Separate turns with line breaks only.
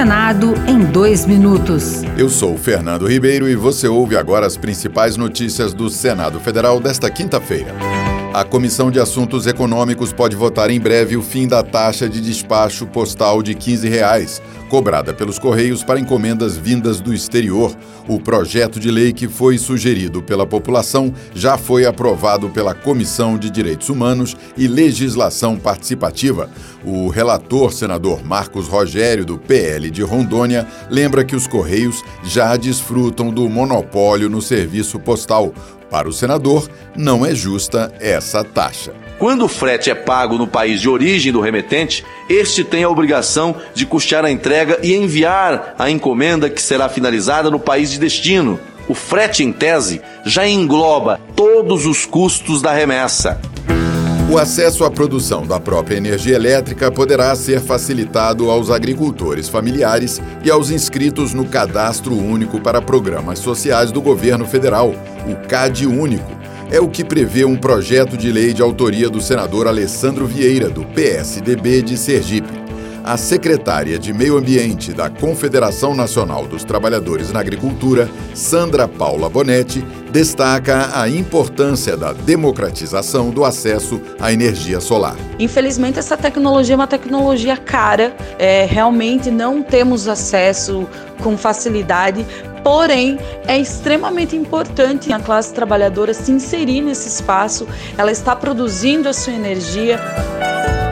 Senado em dois minutos.
Eu sou Fernando Ribeiro e você ouve agora as principais notícias do Senado Federal desta quinta-feira. A Comissão de Assuntos Econômicos pode votar em breve o fim da taxa de despacho postal de 15 reais, cobrada pelos Correios para encomendas vindas do exterior. O projeto de lei que foi sugerido pela população já foi aprovado pela Comissão de Direitos Humanos e Legislação Participativa. O relator, senador Marcos Rogério, do PL de Rondônia, lembra que os Correios já desfrutam do monopólio no serviço postal. Para o senador, não é justa essa taxa.
Quando o frete é pago no país de origem do remetente, este tem a obrigação de custear a entrega e enviar a encomenda que será finalizada no país de destino. O frete, em tese, já engloba todos os custos da remessa.
O acesso à produção da própria energia elétrica poderá ser facilitado aos agricultores familiares e aos inscritos no Cadastro Único para Programas Sociais do Governo Federal, o CAD Único. É o que prevê um projeto de lei de autoria do senador Alessandro Vieira, do PSDB de Sergipe a secretária de Meio Ambiente da Confederação Nacional dos Trabalhadores na Agricultura, Sandra Paula Bonetti, destaca a importância da democratização do acesso à energia solar.
Infelizmente, essa tecnologia é uma tecnologia cara, é, realmente não temos acesso com facilidade, Porém, é extremamente importante a classe trabalhadora se inserir nesse espaço, ela está produzindo a sua energia.